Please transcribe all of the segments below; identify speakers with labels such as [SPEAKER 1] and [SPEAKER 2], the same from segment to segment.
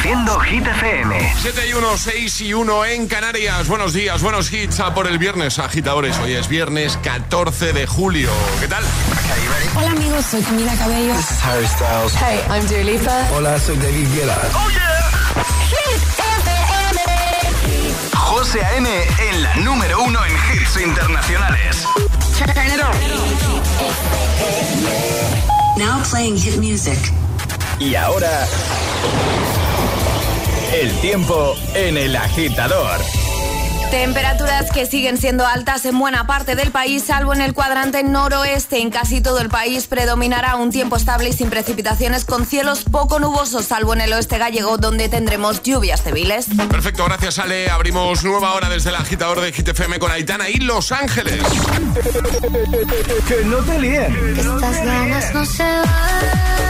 [SPEAKER 1] Reproduciendo Hit FM.
[SPEAKER 2] 7 y 1, 6 y 1 en Canarias. Buenos días, buenos hits a por el viernes, agitadores. Hoy es viernes 14 de julio. ¿Qué tal?
[SPEAKER 3] Hola amigos, soy Camila Cabello.
[SPEAKER 4] This is Harry Styles.
[SPEAKER 3] Hey, I'm Dua Lipa.
[SPEAKER 4] Hola, soy David Guetta.
[SPEAKER 1] ¡Oh, yeah!
[SPEAKER 3] Hit FM.
[SPEAKER 1] José A.M. en la número uno en hits internacionales.
[SPEAKER 3] Turn it on.
[SPEAKER 5] Now playing hit music.
[SPEAKER 1] Y ahora... El tiempo en el agitador.
[SPEAKER 6] Temperaturas que siguen siendo altas en buena parte del país, salvo en el cuadrante noroeste. En casi todo el país predominará un tiempo estable y sin precipitaciones, con cielos poco nubosos, salvo en el oeste gallego, donde tendremos lluvias débiles.
[SPEAKER 2] Perfecto, gracias Ale. Abrimos nueva hora desde el agitador de GTFM con Aitana y Los Ángeles.
[SPEAKER 1] que no te líen.
[SPEAKER 7] Estas ganas no se van.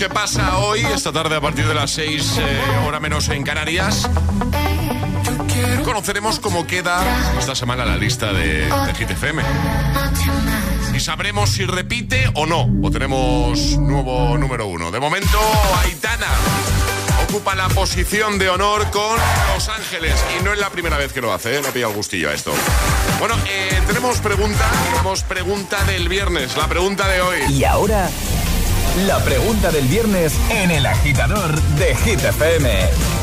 [SPEAKER 7] Qué
[SPEAKER 2] pasa hoy, esta tarde a partir de las 6, eh, hora menos en Canarias. Conoceremos cómo queda esta semana la lista de, de Hit FM. Y sabremos si repite o no. O tenemos nuevo número uno. De momento, Aitana ocupa la posición de honor con Los Ángeles. Y no es la primera vez que lo hace, ¿eh? le pilla el gustillo a esto. Bueno, eh, tenemos pregunta. Tenemos pregunta del viernes. La pregunta de hoy.
[SPEAKER 1] Y ahora, la pregunta del viernes en el agitador de Hit FM.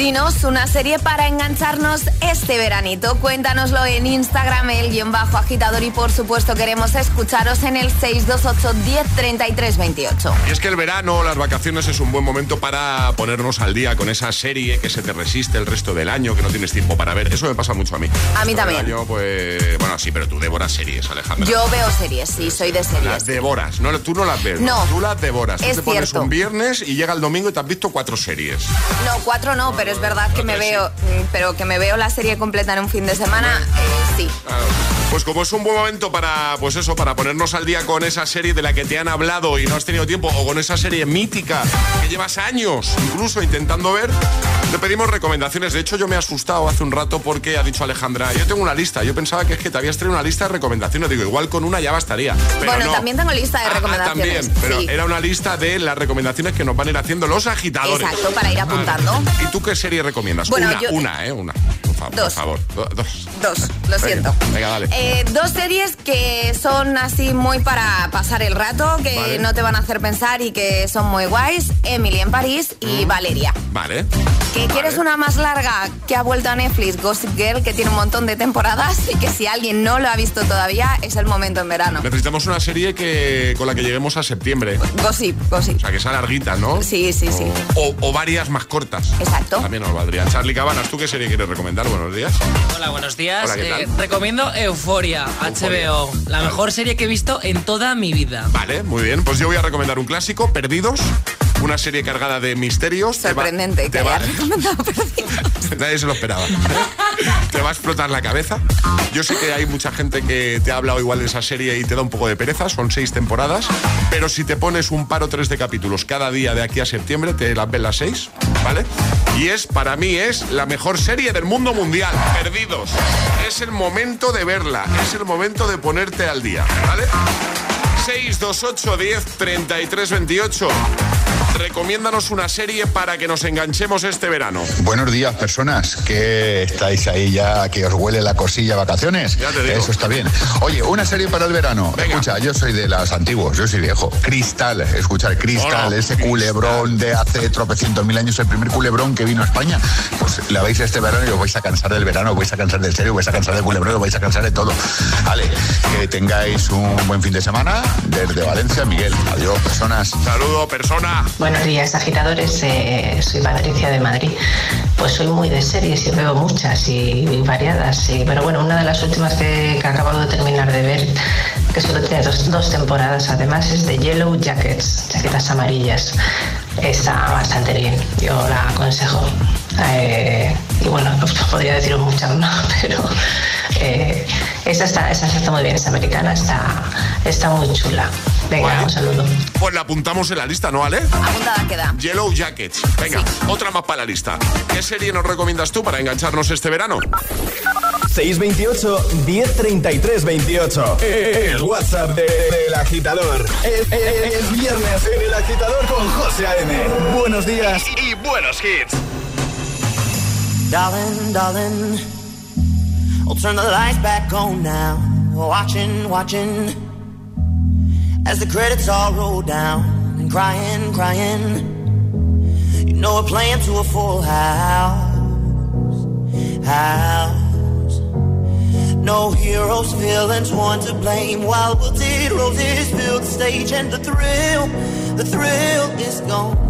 [SPEAKER 6] Dinos una serie para engancharnos este veranito. Cuéntanoslo en Instagram, el guion bajo agitador. Y por supuesto, queremos escucharos en el 628 10 28.
[SPEAKER 2] Y es que el verano, las vacaciones es un buen momento para ponernos al día con esa serie que se te resiste el resto del año, que no tienes tiempo para ver. Eso me pasa mucho a mí.
[SPEAKER 6] A mí también.
[SPEAKER 2] año, pues, bueno, sí, pero tú devoras series, Alejandra.
[SPEAKER 6] Yo veo series, sí, soy de
[SPEAKER 2] Las
[SPEAKER 6] series.
[SPEAKER 2] devoras, no, tú no las ves.
[SPEAKER 6] No.
[SPEAKER 2] Tú las devoras.
[SPEAKER 6] Es
[SPEAKER 2] tú te pones
[SPEAKER 6] cierto.
[SPEAKER 2] un viernes y llega el domingo y te has visto cuatro series.
[SPEAKER 6] No, cuatro no, pero es verdad que me veo, pero que me veo la serie completa en un fin de semana, eh, sí.
[SPEAKER 2] Pues como es un buen momento para, pues eso, para ponernos al día con esa serie de la que te han hablado y no has tenido tiempo, o con esa serie mítica que llevas años incluso intentando ver, te pedimos recomendaciones. De hecho, yo me he asustado hace un rato porque ha dicho Alejandra, yo tengo una lista. Yo pensaba que es que te habías traído una lista de recomendaciones. Digo, igual con una ya bastaría. Pero
[SPEAKER 6] Bueno,
[SPEAKER 2] no.
[SPEAKER 6] también tengo lista de
[SPEAKER 2] Ah, ah,
[SPEAKER 6] recomendaciones,
[SPEAKER 2] también, pero
[SPEAKER 6] sí.
[SPEAKER 2] era una lista de las recomendaciones que nos van a ir haciendo los agitadores.
[SPEAKER 6] Exacto, para ir apuntando.
[SPEAKER 2] ¿Y tú qué serie recomiendas?
[SPEAKER 6] Bueno,
[SPEAKER 2] una,
[SPEAKER 6] yo-
[SPEAKER 2] una, ¿eh? Una. por
[SPEAKER 6] Dos.
[SPEAKER 2] favor. Do- dos.
[SPEAKER 6] Dos, lo
[SPEAKER 2] Venga,
[SPEAKER 6] siento.
[SPEAKER 2] Venga, dale.
[SPEAKER 6] Eh, dos series que son así muy para pasar el rato, que
[SPEAKER 2] Vale.
[SPEAKER 6] no te van a hacer pensar y que son muy guays. Emily en París y Valeria.
[SPEAKER 2] Vale.
[SPEAKER 6] ¿Que quieres una más larga que ha vuelto a Netflix, Gossip Girl, que tiene un montón de temporadas y que si alguien no lo ha visto todavía es el momento en verano?
[SPEAKER 2] Necesitamos una serie que con la que lleguemos a septiembre.
[SPEAKER 6] Gossip, Gossip.
[SPEAKER 2] O sea, que sea larguita, ¿no?
[SPEAKER 6] Sí, sí, sí.
[SPEAKER 2] O, o varias más cortas.
[SPEAKER 6] Exacto.
[SPEAKER 2] También nos valdría. Charlie Cabanas, ¿tú qué serie quieres recomendar? Buenos días.
[SPEAKER 8] Hola, buenos días.
[SPEAKER 2] Hola, ¿qué tal?
[SPEAKER 8] Eh, recomiendo Euforia,
[SPEAKER 2] Euphoria.
[SPEAKER 8] HBO, la mejor serie que he visto en toda mi vida.
[SPEAKER 2] Vale, muy bien. Pues yo voy a recomendar un clásico, Perdidos. Una serie cargada de misterios. Te va-
[SPEAKER 6] Sorprendente
[SPEAKER 2] te
[SPEAKER 6] que
[SPEAKER 2] va-
[SPEAKER 6] hayas recomendado Perdidos.
[SPEAKER 2] Nadie se lo esperaba. va a explotar la cabeza. Yo sé que hay mucha gente que te ha hablado igual de esa serie y te da un poco de pereza. Son seis temporadas. Pero si te pones un par o tres de capítulos cada día de aquí a septiembre, te las ves las seis. ¿Vale? Y es, para mí, es la mejor serie del mundo mundial. Perdidos. Es el momento de verla. Es el momento de ponerte al día. ¿Vale? 628 10 33 28. Recomiéndanos una serie para que nos enganchemos este verano.
[SPEAKER 9] Buenos días, personas. que estáis ahí ya? ¿Que os huele la cosilla vacaciones?
[SPEAKER 2] Ya te digo.
[SPEAKER 9] Eso está bien. Oye, una serie para el verano.
[SPEAKER 2] Venga.
[SPEAKER 9] Escucha, yo soy de las antiguos, yo soy viejo. Cristal, escuchar Cristal,
[SPEAKER 2] Hola,
[SPEAKER 9] ese
[SPEAKER 2] Cristal.
[SPEAKER 9] culebrón de hace tropecientos mil años, el primer culebrón que vino a España. Pues la veis este verano y os vais a cansar del verano, os vais a cansar del serio, os vais a cansar del culebrón, os vais a cansar de todo. Vale, que tengáis un buen fin de semana. Desde Valencia, Miguel. Adiós, personas.
[SPEAKER 2] Saludo, persona.
[SPEAKER 10] Buenos días, agitadores. Eh, soy Patricia de Madrid. Pues soy muy de series y veo muchas y, y variadas. sí. Pero bueno, una de las últimas que, que acabo de terminar de ver, que solo tiene dos, dos temporadas además, es de Yellow Jackets, chaquetas amarillas. Está bastante bien, yo la aconsejo. Eh, y bueno, pues podría deciros muchas más, pero eh, esa, está, esa está muy bien, es americana, está, está muy chula. Venga,
[SPEAKER 2] Vale.
[SPEAKER 10] un saludo.
[SPEAKER 2] Pues la apuntamos en la lista, ¿no, Ale?
[SPEAKER 6] Apuntada queda.
[SPEAKER 2] Yellow Jackets. Venga, otra más para la lista. ¿Qué serie nos recomiendas tú para engancharnos este verano?
[SPEAKER 1] 628 1033 28. El WhatsApp de- del agitador. Es, es- es viernes en el agitador con José A.M. Buenos días y buenos hits.
[SPEAKER 11] Darling, darling, I'll turn the lights back on now. Watching, watching, as the credits all roll down. And crying, crying, you know we're playing to a full house. House. No heroes, villains, one to blame. While wilted roses fill the stage, and the thrill, the thrill is gone.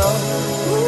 [SPEAKER 7] show.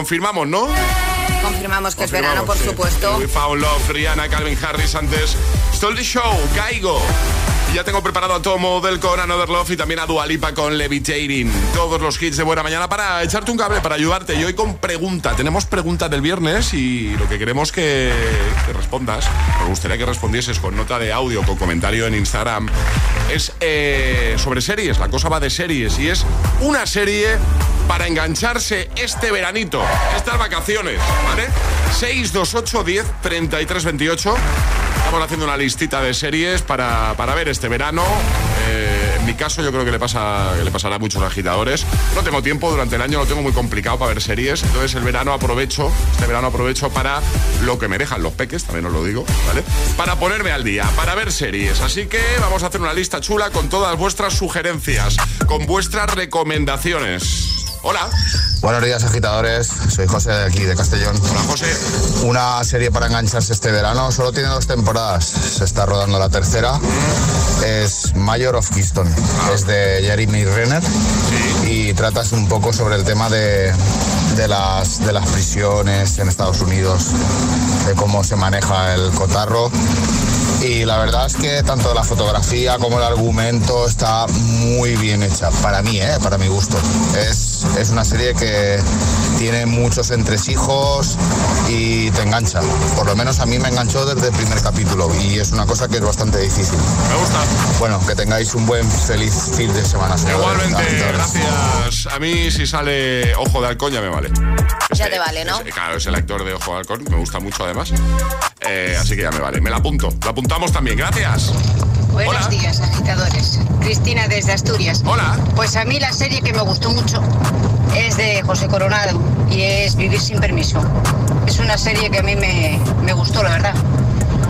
[SPEAKER 2] Confirmamos, ¿no?
[SPEAKER 6] Confirmamos que es verano, por
[SPEAKER 2] sí.
[SPEAKER 6] supuesto.
[SPEAKER 2] We Found Love, Rihanna, Calvin Harris antes. Stole the Show, Caigo. Y ya tengo preparado a Tom Model con Another Love y también a Dualipa con Levitating. Todos los hits de buena mañana para echarte un cable, para ayudarte. Y hoy con pregunta. Tenemos pregunta del viernes y lo que queremos que, que respondas, me gustaría que respondieses con nota de audio, con comentario en Instagram, es eh, sobre series. La cosa va de series y es una serie para engancharse este veranito, estas vacaciones, ¿vale? 628 10 33 28. Estamos haciendo una listita de series para, para ver este verano. Eh, en mi caso, yo creo que le, pasa, que le pasará a muchos agitadores. No tengo tiempo durante el año, lo tengo muy complicado para ver series. Entonces, el verano aprovecho, este verano aprovecho para lo que me dejan los peques, también os lo digo, ¿vale? Para ponerme al día, para ver series. Así que vamos a hacer una lista chula con todas vuestras sugerencias, con vuestras recomendaciones. Hola.
[SPEAKER 9] Buenos días, agitadores. Soy José de aquí, de Castellón.
[SPEAKER 2] Hola, José.
[SPEAKER 9] Una serie para engancharse este verano. Solo tiene dos temporadas. Se está rodando la tercera. Es Mayor of Keystone. Es de Jeremy Renner. Y tratas un poco sobre el tema de, de las, de las prisiones en Estados Unidos, de cómo se maneja el cotarro Y la verdad es que tanto la fotografía como el argumento está muy bien hecha. Para mí, ¿eh? para mi gusto. Es, es una serie que tiene muchos entresijos y te engancha. Por lo menos a mí me enganchó desde el primer capítulo y es una cosa que es bastante difícil.
[SPEAKER 2] Me gusta.
[SPEAKER 9] Bueno, que tengáis un buen feliz fin de semana. señores.
[SPEAKER 2] Igualmente, gracias. A mí si sale Ojo de Halcón ya me vale.
[SPEAKER 6] Ya
[SPEAKER 2] Ese-
[SPEAKER 6] te vale, ¿no?
[SPEAKER 2] claro, es el actor de Ojo de Halcón, me gusta mucho además. Eh, así que ya me vale. Me la apunto. La apuntamos también, gracias.
[SPEAKER 12] Buenos
[SPEAKER 2] Hola.
[SPEAKER 12] días, agitadores. Cristina desde Asturias.
[SPEAKER 2] Hola.
[SPEAKER 12] Pues a mí la serie que me gustó mucho es de José Coronado y es Vivir sin permiso. Es una serie que a mí me, me gustó, la verdad.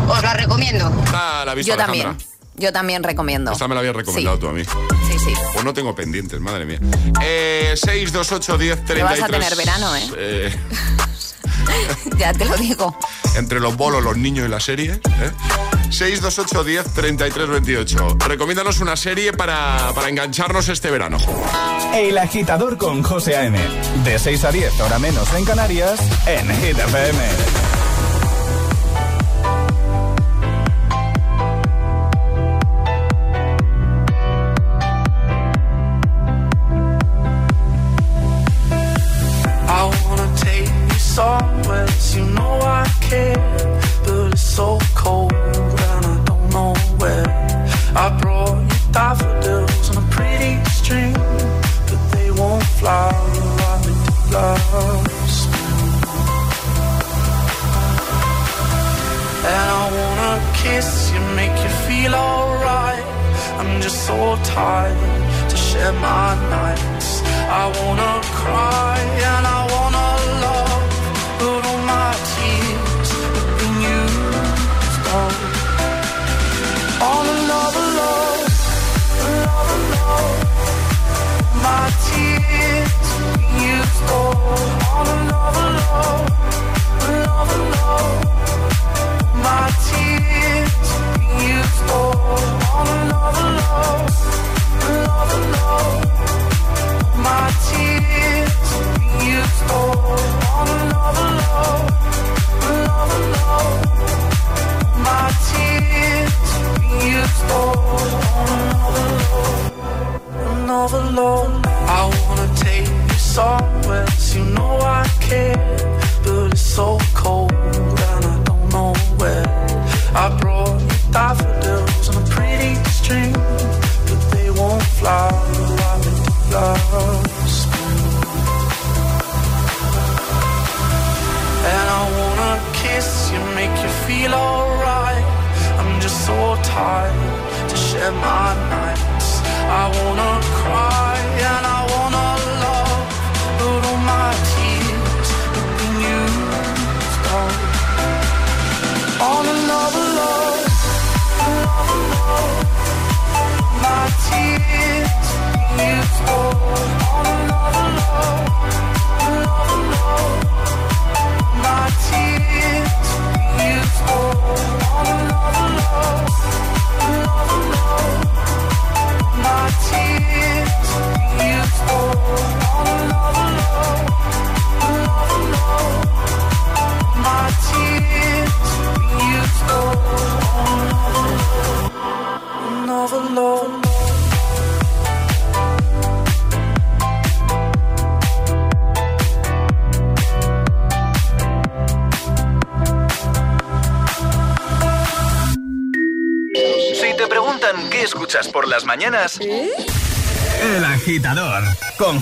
[SPEAKER 12] Os la recomiendo.
[SPEAKER 2] Esta la
[SPEAKER 6] Yo
[SPEAKER 2] Alejandra.
[SPEAKER 6] también. Yo también recomiendo.
[SPEAKER 2] Esta me la habías recomendado
[SPEAKER 6] Sí.
[SPEAKER 2] tú a mí.
[SPEAKER 6] Sí, sí.
[SPEAKER 2] Pues no tengo pendientes, madre mía. Eh, 628 10
[SPEAKER 6] Te vas a
[SPEAKER 2] 33.
[SPEAKER 6] tener verano, ¿eh?
[SPEAKER 2] eh,
[SPEAKER 6] Ya te lo digo.
[SPEAKER 2] entre los bolos, los niños y la serie. ¿eh? 628 10 33 28. Recomiéndanos una serie para, para engancharnos este verano.
[SPEAKER 1] El agitador con José A.M. De 6 a 10, hora menos en Canarias, en Hit FM.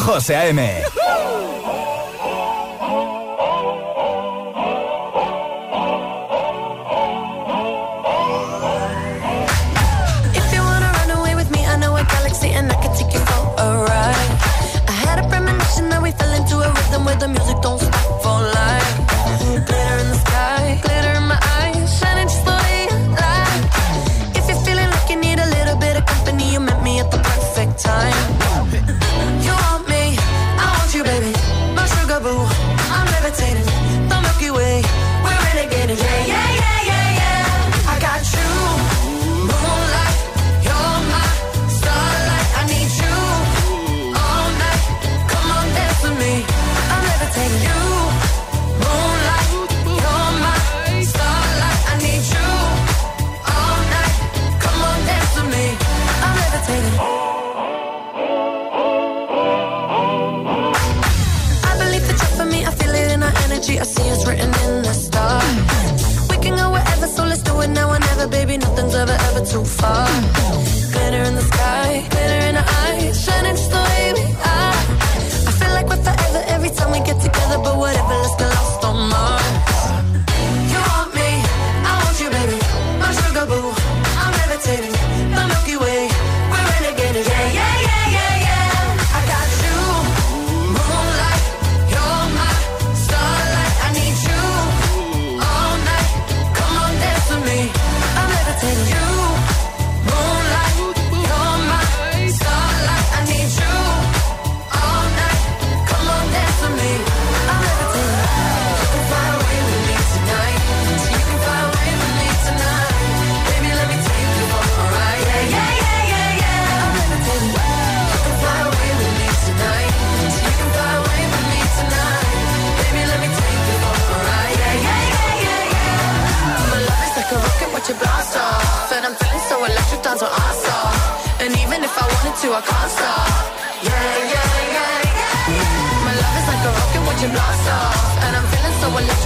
[SPEAKER 1] José A.M.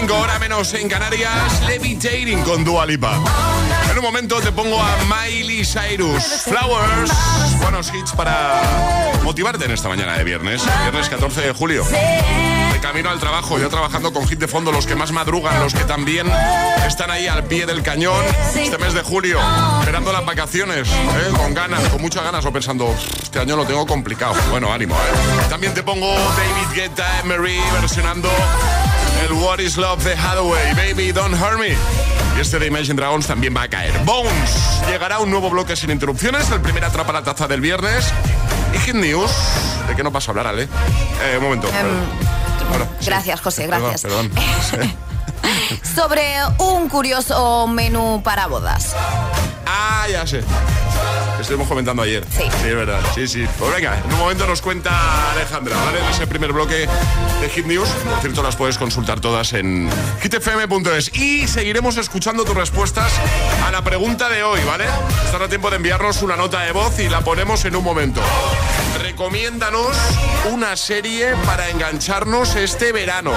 [SPEAKER 2] 7.25 hora menos en Canarias, Levitating con Dua Lipa. En un momento te pongo a Miley Cyrus, Flowers, buenos hits para motivarte en esta mañana de viernes, viernes 14 de julio. De camino al trabajo, yo trabajando con hit de fondo, los que más madrugan, los que también están ahí al pie del cañón este mes de julio, esperando las vacaciones, ¿eh? con ganas, con muchas ganas, o pensando, este año lo tengo complicado. Bueno, ánimo. ¿eh? También te pongo David Guetta, Emery, versionando el What is Love de Hathaway, Baby Don't Hurt Me. Y este de Imagine Dragons también va a caer. Bones. Llegará un nuevo bloque sin interrupciones. El primer atrapa la taza del viernes. Y Hit News. ¿De qué no paso a hablar, Ale? Eh, un momento. Sí.
[SPEAKER 6] Gracias, José,
[SPEAKER 2] Perdón,
[SPEAKER 6] gracias.
[SPEAKER 2] Perdón.
[SPEAKER 6] Sobre un curioso menú para bodas.
[SPEAKER 2] Ah, ya sé. Estuvimos comentando ayer.
[SPEAKER 6] Sí.
[SPEAKER 2] es verdad. Sí, sí. Pues venga, en un momento nos cuenta Alejandra, ¿vale? En ese primer bloque de Hit News. Por cierto, las puedes consultar todas en hitfm.es. Y seguiremos escuchando tus respuestas a la pregunta de hoy, ¿vale? Estará tiempo de enviarnos una nota de voz y la ponemos en un momento. Recomiéndanos una serie para engancharnos este verano.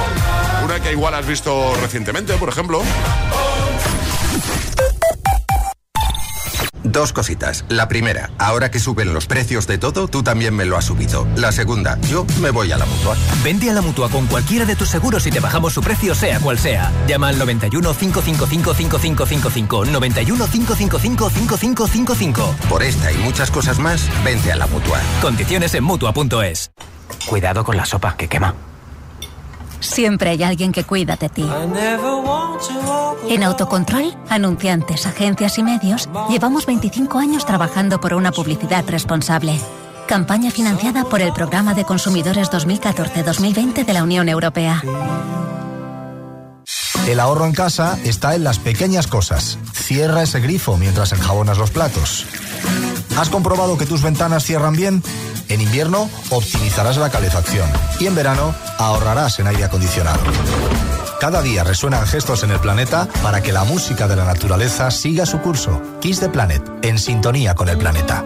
[SPEAKER 2] Una que igual has visto recientemente, por ejemplo.
[SPEAKER 13] Dos cositas. La primera, ahora que suben los precios de todo, tú también me lo has subido. La segunda, yo me voy a la mutua.
[SPEAKER 14] Vende a la mutua con cualquiera de tus seguros y te bajamos su precio, sea cual sea. Llama al 91 555 5555. 91 555 5555.
[SPEAKER 13] Por esta y muchas cosas más, vente a la mutua.
[SPEAKER 14] Condiciones en mutua.es.
[SPEAKER 15] Cuidado con la sopa que quema.
[SPEAKER 16] Siempre hay alguien que cuida de ti. En Autocontrol, anunciantes, agencias y medios, llevamos 25 años trabajando por una publicidad responsable. Campaña financiada por el Programa de Consumidores 2014-2020 de la Unión Europea.
[SPEAKER 17] El ahorro en casa está en las pequeñas cosas. Cierra ese grifo mientras enjabonas los platos. ¿Has comprobado que tus ventanas cierran bien? En invierno optimizarás la calefacción y en verano ahorrarás en aire acondicionado. Cada día resuenan gestos en el planeta para que la música de la naturaleza siga su curso. Kiss the Planet, en sintonía con el planeta.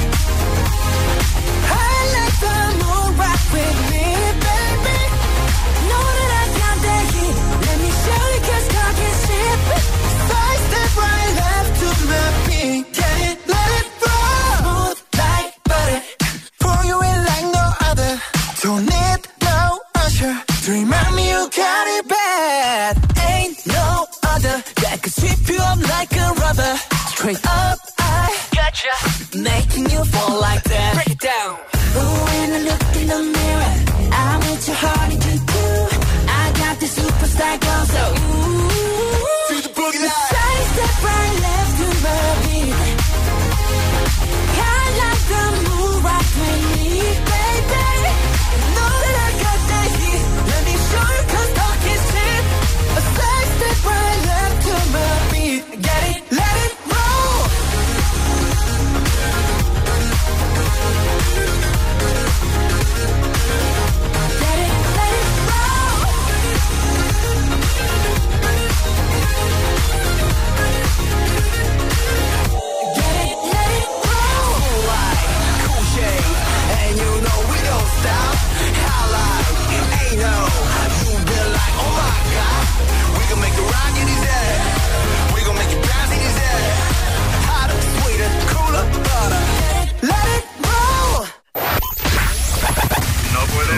[SPEAKER 18] Straight up,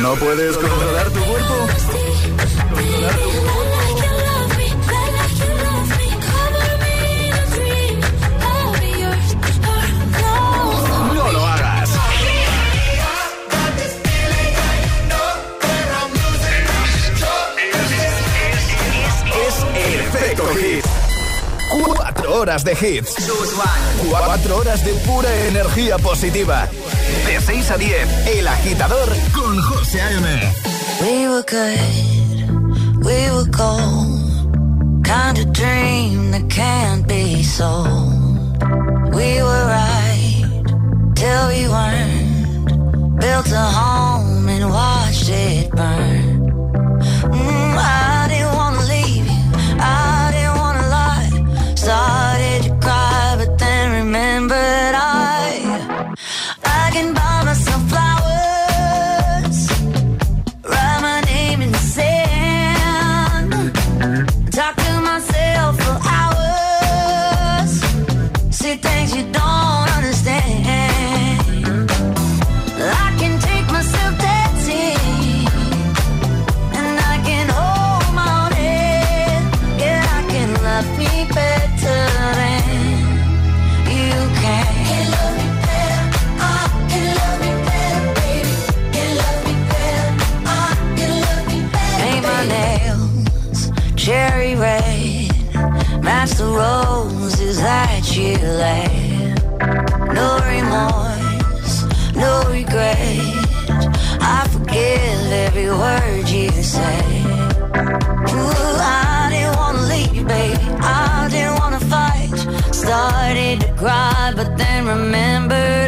[SPEAKER 4] ¿No puedes controlar tu cuerpo? ¿Controlar tu cuerpo? Hits. Cuatro horas de hits. Cuatro horas de pura energía positiva. De 6 a 10, El Agitador con José A.M.
[SPEAKER 19] We were good, we were cold. Kind of dream that can't be sold. We were right till we weren't. Built a home and watched it burn. feeling. No remorse, no regret. I forgive every word you say. Ooh, I didn't wanna leave, baby. I didn't wanna fight. Started to cry, but then remembered.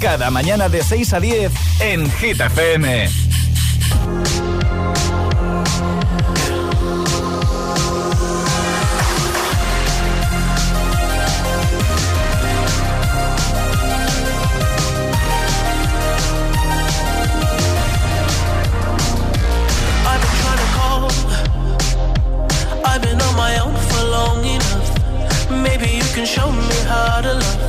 [SPEAKER 4] Cada mañana de 6 a 10 en Hit FM.
[SPEAKER 1] show me how to love.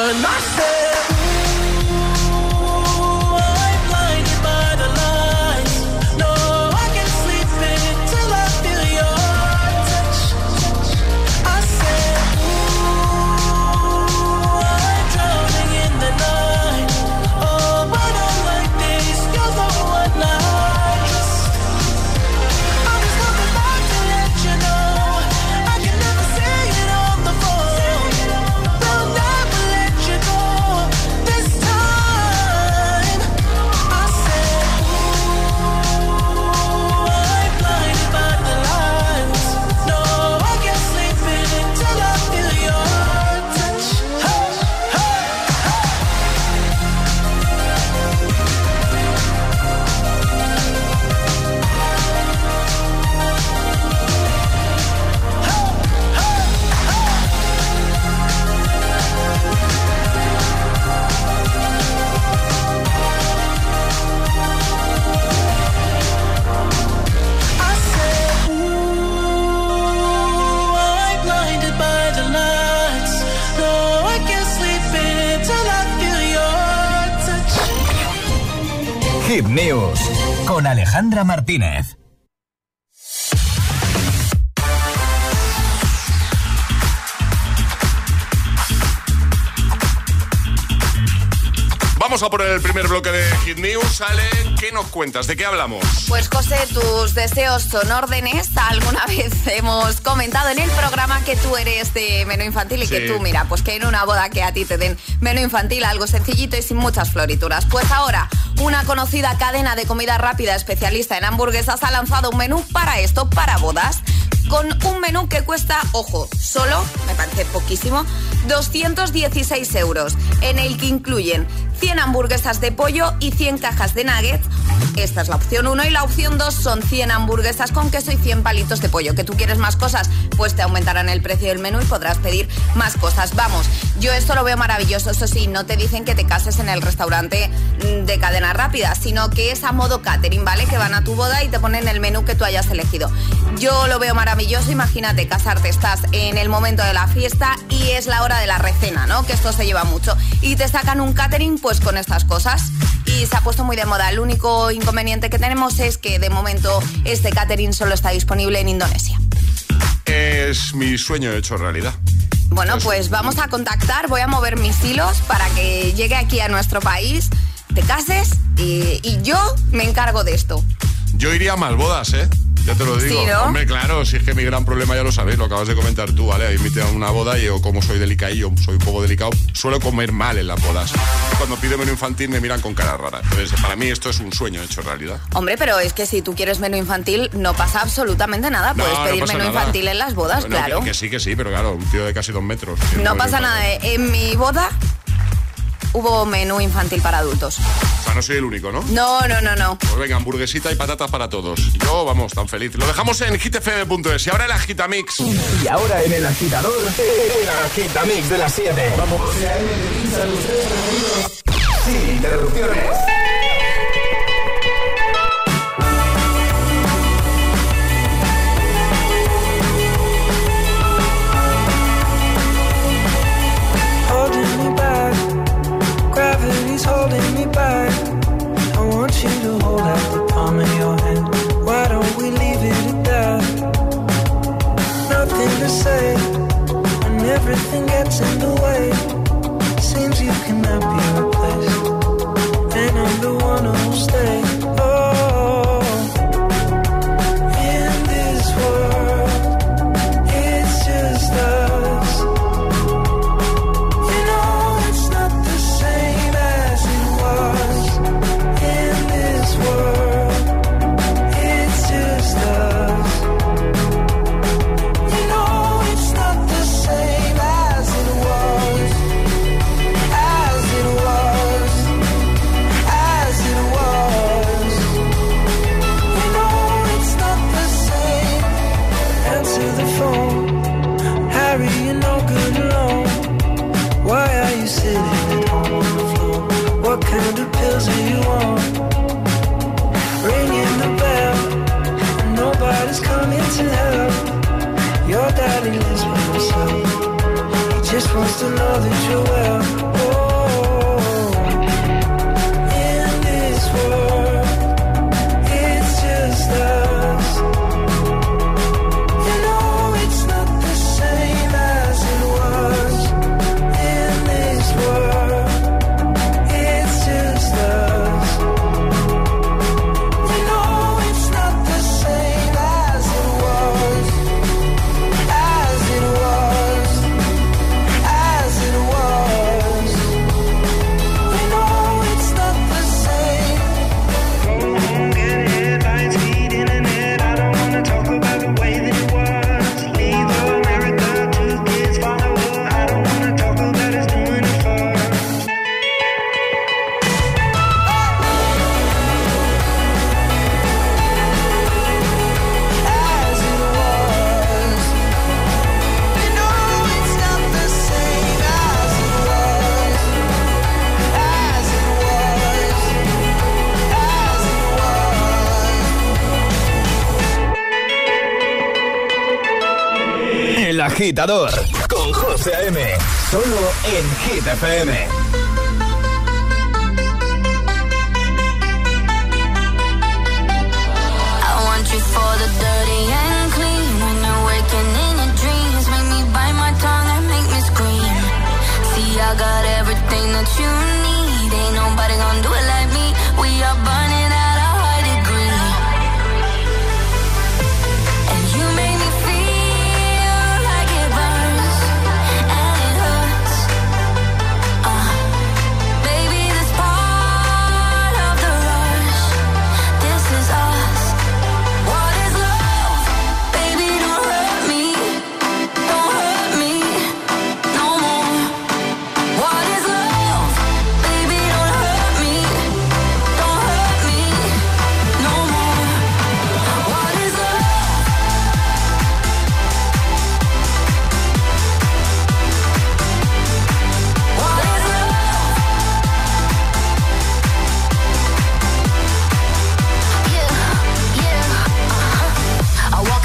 [SPEAKER 4] Alejandra Martínez.
[SPEAKER 2] Vamos a poner el primer bloque de Hit News. Ale, ¿qué nos cuentas? ¿De qué hablamos?
[SPEAKER 6] Pues José, tus deseos son órdenes. Alguna vez hemos comentado en el programa que tú eres de menú infantil y
[SPEAKER 2] Sí.
[SPEAKER 6] que tú, mira, pues que en una boda que a ti te den menú infantil, algo sencillito y sin muchas florituras. Pues ahora, una conocida cadena de comida rápida especialista en hamburguesas ha lanzado un menú para esto, para bodas. Con un menú que cuesta, ojo, solo, me parece poquísimo, 216 euros, en el que incluyen 100 hamburguesas de pollo y 100 cajas de nuggets. Esta es la opción 1 y la opción 2 son 100 hamburguesas con queso y 100 palitos de pollo. ¿Que tú quieres más cosas? Pues te aumentarán el precio del menú y podrás pedir más cosas. Vamos, yo esto lo veo maravilloso. Eso sí, no te dicen que te cases en el restaurante mm, de cadena rápida, sino que es a modo catering, ¿vale? Que van a tu boda y te ponen el menú que tú hayas elegido. Yo lo veo maravilloso. Imagínate, casarte, estás en el momento de la fiesta y es la hora de la recena, ¿no? Que esto se lleva mucho. Y te sacan un catering, pues con estas cosas. Y se ha puesto muy de moda. El único inconveniente que tenemos es que de momento este catering solo está disponible en Indonesia.
[SPEAKER 2] Es mi sueño hecho realidad.
[SPEAKER 6] Bueno, pues vamos a contactar, voy a mover mis hilos para que llegue aquí a nuestro país, te cases y, y yo me encargo de esto.
[SPEAKER 2] Yo iría a más bodas, ¿eh? Ya te lo digo.
[SPEAKER 6] Sí, ¿no?
[SPEAKER 2] Hombre, claro, si es que mi gran problema ya lo sabéis, lo acabas de comentar tú, ¿vale? Invité a una boda y yo, como soy delicadillo, soy un poco delicado, suelo comer mal en las bodas. Cuando pido menú infantil me miran con cara rara. Entonces, para mí esto es un sueño hecho realidad.
[SPEAKER 6] Hombre, pero es que si tú quieres menú infantil no pasa absolutamente nada, puedes
[SPEAKER 2] no
[SPEAKER 6] pedir menú
[SPEAKER 2] nada.
[SPEAKER 6] infantil en las bodas,
[SPEAKER 2] Bueno,
[SPEAKER 6] claro.
[SPEAKER 2] Que, que sí, que sí, pero claro, un tío de casi dos metros.
[SPEAKER 6] No pasa nada, eh. en mi boda hubo menú infantil para adultos.
[SPEAKER 2] O sea, no soy el único, ¿no?
[SPEAKER 6] No, no, no, no.
[SPEAKER 2] Pues venga, hamburguesita y patatas para todos. Yo, vamos, tan feliz. Lo dejamos en hitfm.es y ahora el agitamix.
[SPEAKER 20] Y ahora en el agitador, el agitamix de las 7. Vamos. Sin interrupciones.
[SPEAKER 18] agitador con José M. Solo en Hit FM.
[SPEAKER 19] I want you for the dirty and clean. When you're waking in your dreams, make me bite my tongue and make me scream. See, I got everything that you need.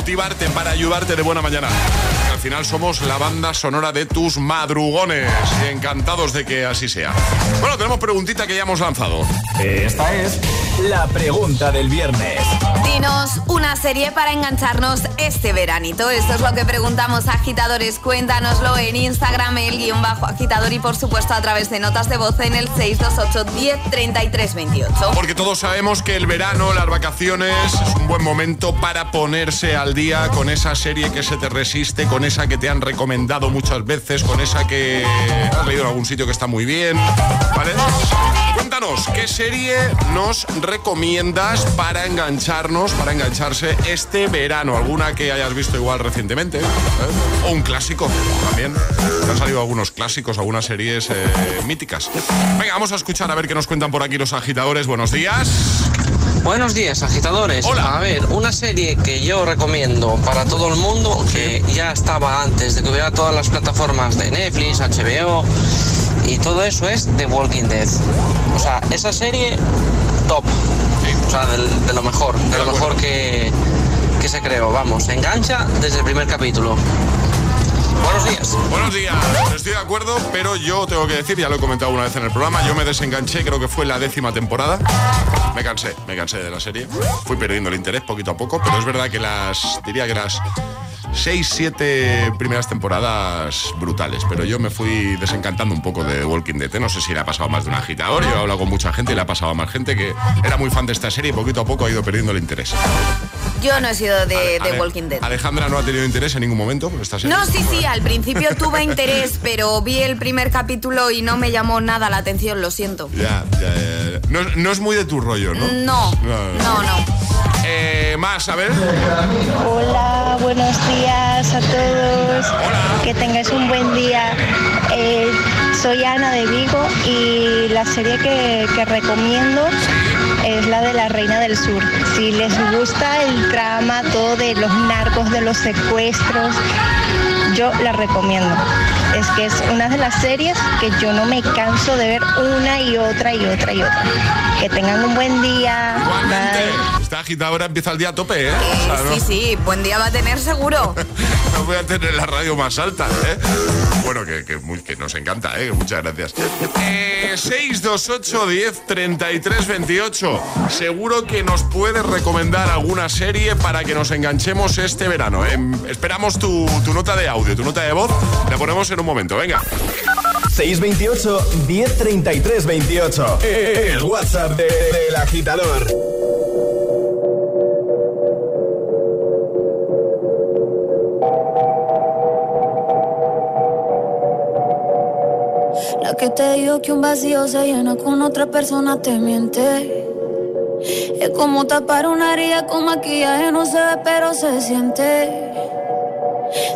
[SPEAKER 2] Motivarte, para ayudarte de buena mañana. Al final somos la banda sonora de tus madrugones y encantados de que así sea. Bueno, tenemos preguntita que ya hemos lanzado.
[SPEAKER 1] Esta es la pregunta del viernes.
[SPEAKER 6] Una serie para engancharnos este veranito. Esto es lo que preguntamos agitadores. Cuéntanoslo en Instagram, el guion bajo agitador y por supuesto a través de notas de voz en el 628 10 33 28.
[SPEAKER 2] Porque todos sabemos que el verano, las vacaciones, es un buen momento para ponerse al día con esa serie que se te resiste, con esa que te han recomendado muchas veces, con esa que has leído en algún sitio que está muy bien. Cuéntanos, ¿qué serie nos recomiendas para engancharnos, para engancharse este verano? ¿Alguna que hayas visto igual recientemente? ¿Eh? O un clásico también. Han salido algunos clásicos, algunas series eh, míticas. Venga, vamos a escuchar a ver qué nos cuentan por aquí los agitadores. Buenos días.
[SPEAKER 21] Buenos días, agitadores.
[SPEAKER 2] Hola.
[SPEAKER 21] A ver, una serie que yo recomiendo para todo el mundo, que ya estaba antes de que hubiera todas las plataformas de Netflix, HBO y todo eso es The Walking Dead. O sea, esa serie top. O sea, de lo mejor, de lo mejor que, que se creó. Vamos, engancha desde el primer capítulo. Buenos días.
[SPEAKER 2] Buenos días. Estoy de acuerdo, pero yo tengo que decir, ya lo he comentado una vez en el programa, yo me desenganché, creo que fue la décima temporada. Me cansé, me cansé de la serie. Fui perdiendo el interés poquito a poco, pero es verdad que las, diría que las seis, siete primeras temporadas brutales, pero yo me fui desencantando un poco de The Walking Dead. ¿eh? No sé si le ha pasado más de un agitador, yo he hablado con mucha gente y le ha pasado a más gente que era muy fan de esta serie y poquito a poco ha ido perdiendo el interés.
[SPEAKER 6] Yo no he sido de, Walking Dead.
[SPEAKER 2] Alejandra no ha tenido interés en ningún momento por esta serie.
[SPEAKER 6] No, sí, sí, al principio tuve interés, pero vi el primer capítulo y no me llamó nada la atención, lo siento.
[SPEAKER 2] Ya, ya, ya. No, no es muy de tu rollo, ¿no?
[SPEAKER 6] No, no, no.
[SPEAKER 2] Eh, más, a ver.
[SPEAKER 22] Hola, buenos días a todos. Que tengáis un buen día. Eh, soy Ana de Vigo y la serie que, que recomiendo es la de la Reina del Sur. Si les gusta el trama, todo de los narcos, de los secuestros, yo la recomiendo. Es que es una de las series que yo no me canso de ver una y otra y otra y otra. Que tengan un buen día. Bye.
[SPEAKER 2] Esta agitadora empieza el día a tope, ¿eh? O sea, no,
[SPEAKER 6] Sí, sí, buen día va a tener seguro.
[SPEAKER 2] no voy a tener la radio más alta, ¿eh? Bueno, que, que muy- que nos encanta, ¿eh? Muchas gracias. Eh, 628 10 33 28. Seguro que nos puedes recomendar alguna serie para que nos enganchemos este verano. ¿eh? Esperamos tu, tu nota de audio, tu nota de voz. La ponemos en un momento, venga.
[SPEAKER 1] 628 1033 28. El WhatsApp de- del agitador.
[SPEAKER 23] Te dijo que un vacío se llena con otra persona te miente. Es como tapar una herida con maquillaje, no se ve, pero se siente.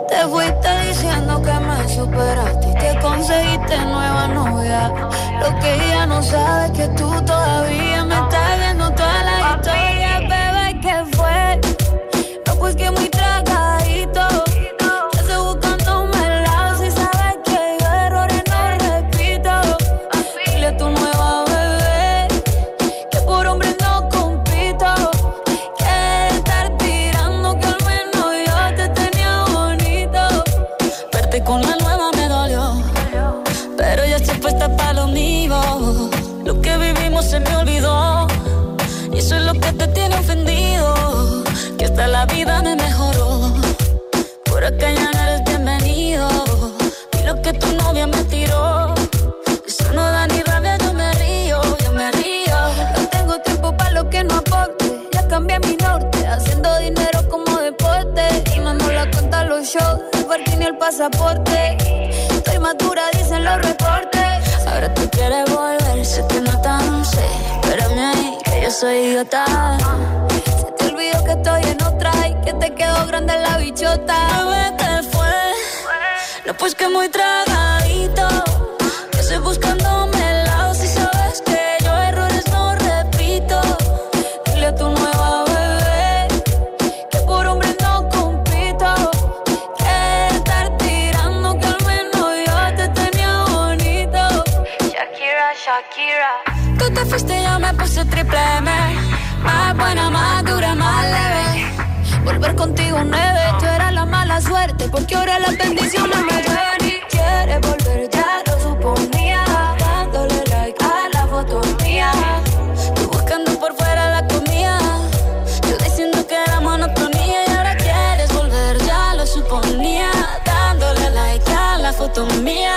[SPEAKER 23] Te fuiste diciendo que me superaste y que conseguiste nueva novia. Lo que ella no sabe es que tú todavía me estás pasaporte. Estoy madura, dicen los reportes. Ahora tú quieres volver, se te nota, no sé. Espérame ahí, que yo soy idiota. Se te olvidó que estoy en otra y que te quedó grande la bichota. Bebé, ¿qué fue? No, pues que muy tragadito. Shakira.
[SPEAKER 19] Tú te fuiste, yo me puse triple M. Más buena, más dura, más leve. Volver contigo nueve, tú eras la mala suerte, porque ahora las bendiciones me llueven y quieres volver, ya lo suponía. Dándole like a la foto mía. Tú buscando por fuera la comida. Yo diciendo que era monotonía y ahora quieres volver, ya lo suponía. Dándole like a la foto mía.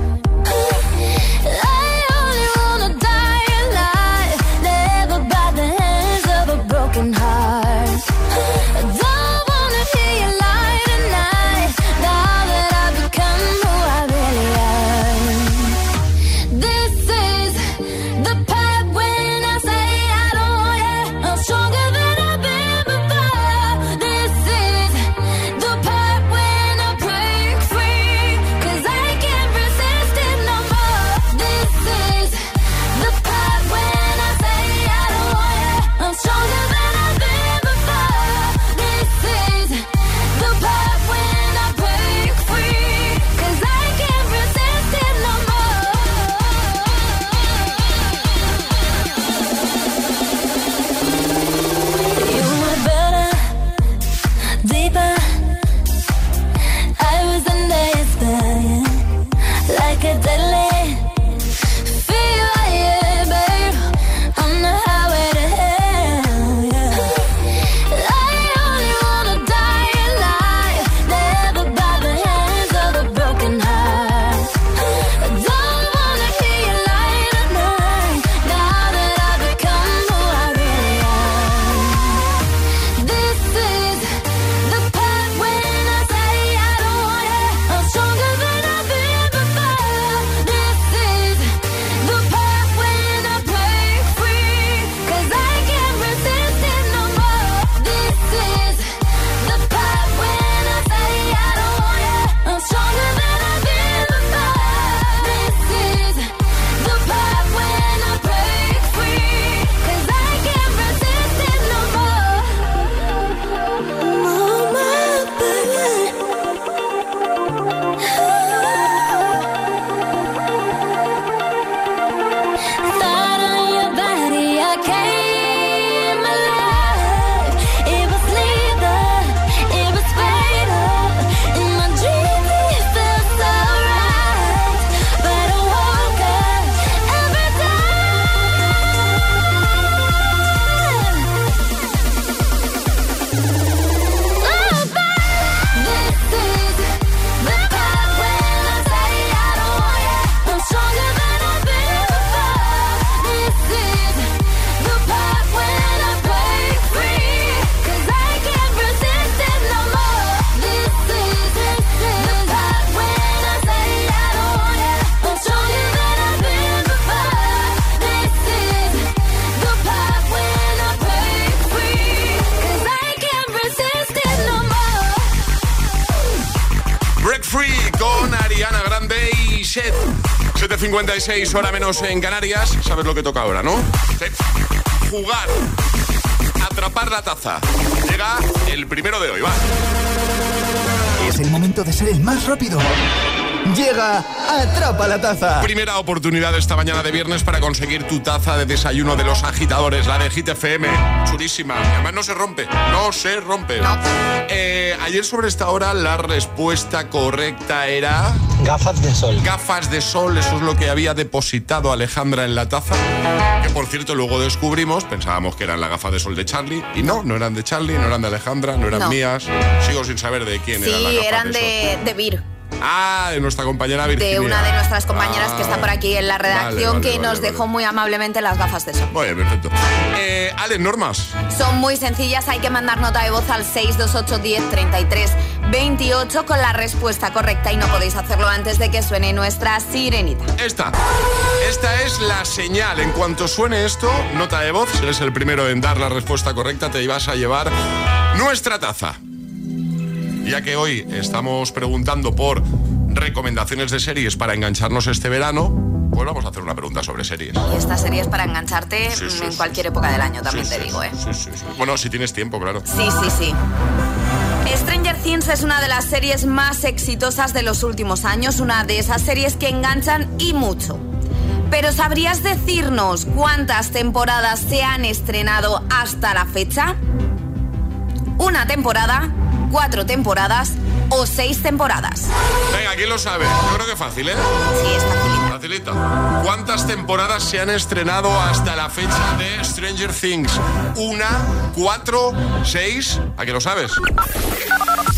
[SPEAKER 2] 6, hora menos en Canarias. Sabes lo que toca ahora, ¿no? Jugar. Atrapar la taza. Llega el primero de hoy, va.
[SPEAKER 23] Es el momento de ser el más rápido.
[SPEAKER 4] Llega Atrapa la Taza.
[SPEAKER 2] Primera oportunidad esta mañana de viernes para conseguir tu taza de desayuno de los agitadores, la de Hit FM. Churísima. Además no se rompe, no se rompe. Eh, ayer sobre esta hora la respuesta correcta era...
[SPEAKER 24] Gafas de sol.
[SPEAKER 2] Gafas de sol, eso es lo que había depositado Alejandra en la taza. Que por cierto luego descubrimos, pensábamos que eran las gafas de sol de Charlie. Y no, no eran de Charlie, no eran de Alejandra, no eran
[SPEAKER 6] No.
[SPEAKER 2] mías. Sigo sin saber de quién eran las
[SPEAKER 6] Sí,
[SPEAKER 2] gafas
[SPEAKER 6] eran
[SPEAKER 2] de sol.
[SPEAKER 6] de, de Vir,
[SPEAKER 2] Ah, de nuestra compañera Virginia.
[SPEAKER 6] de una de nuestras compañeras que
[SPEAKER 2] Ah,
[SPEAKER 6] está por aquí en la redacción,
[SPEAKER 2] vale, vale,
[SPEAKER 6] que
[SPEAKER 2] vale,
[SPEAKER 6] nos
[SPEAKER 2] vale.
[SPEAKER 6] dejó muy amablemente las gafas de sol.
[SPEAKER 2] Muy bien, perfecto. Eh, Ale, normas.
[SPEAKER 6] Son muy sencillas, hay que mandar nota de voz al 628 10 33 28 con la respuesta correcta y no podéis hacerlo antes de que suene nuestra sirenita.
[SPEAKER 2] Esta. Esta es la señal. En cuanto suene esto, nota de voz, si eres el primero en dar la respuesta correcta, te vas a llevar nuestra taza. Ya que hoy estamos preguntando por recomendaciones de series para engancharnos este verano, pues vamos a hacer una pregunta sobre series.
[SPEAKER 6] Y esta serie es para engancharte
[SPEAKER 2] Sí, sí,
[SPEAKER 6] en cualquier época del año, también te digo, ¿eh?
[SPEAKER 2] sí, sí, sí. Bueno, si tienes tiempo, claro.
[SPEAKER 6] Sí, sí, sí. Stranger Things es una de las series más exitosas de los últimos años, una de esas series que enganchan y mucho. Pero ¿sabrías decirnos cuántas temporadas se han estrenado hasta la fecha? ¿Una temporada, cuatro temporadas o seis temporadas?
[SPEAKER 2] Venga, ¿quién lo sabe? Yo creo que fácil, ¿eh?
[SPEAKER 6] Sí, es facilita.
[SPEAKER 2] Facilita. ¿Cuántas temporadas se han estrenado hasta la fecha de Stranger Things? ¿Una, cuatro, seis? ¿A qué lo sabes?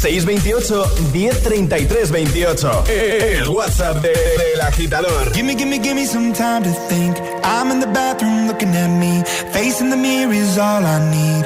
[SPEAKER 4] 628 1033 28. El WhatsApp de- del agitador.
[SPEAKER 25] Gimme, gimme, gimme some time to think. I'm in the bathroom looking at me. Facing the mirror is all I need.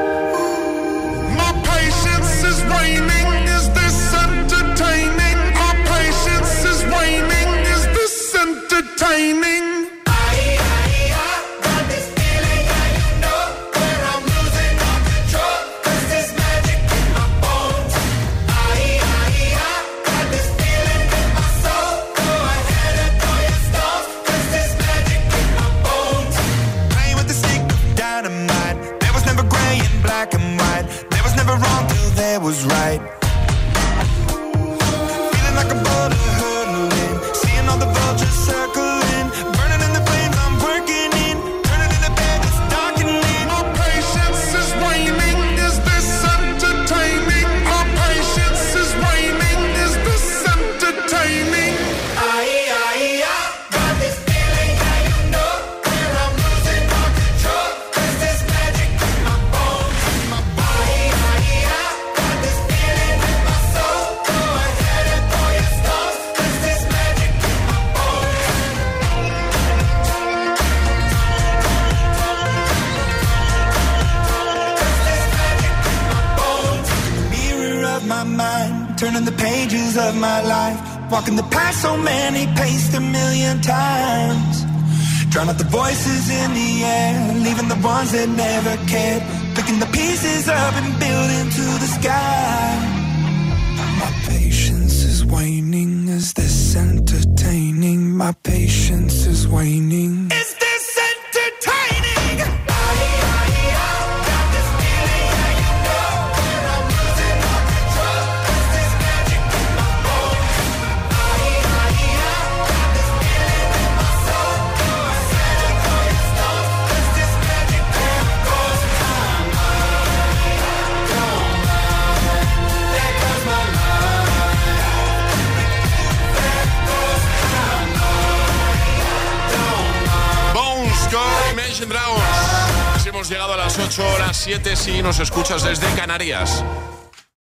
[SPEAKER 2] 7 si nos escuchas desde Canarias.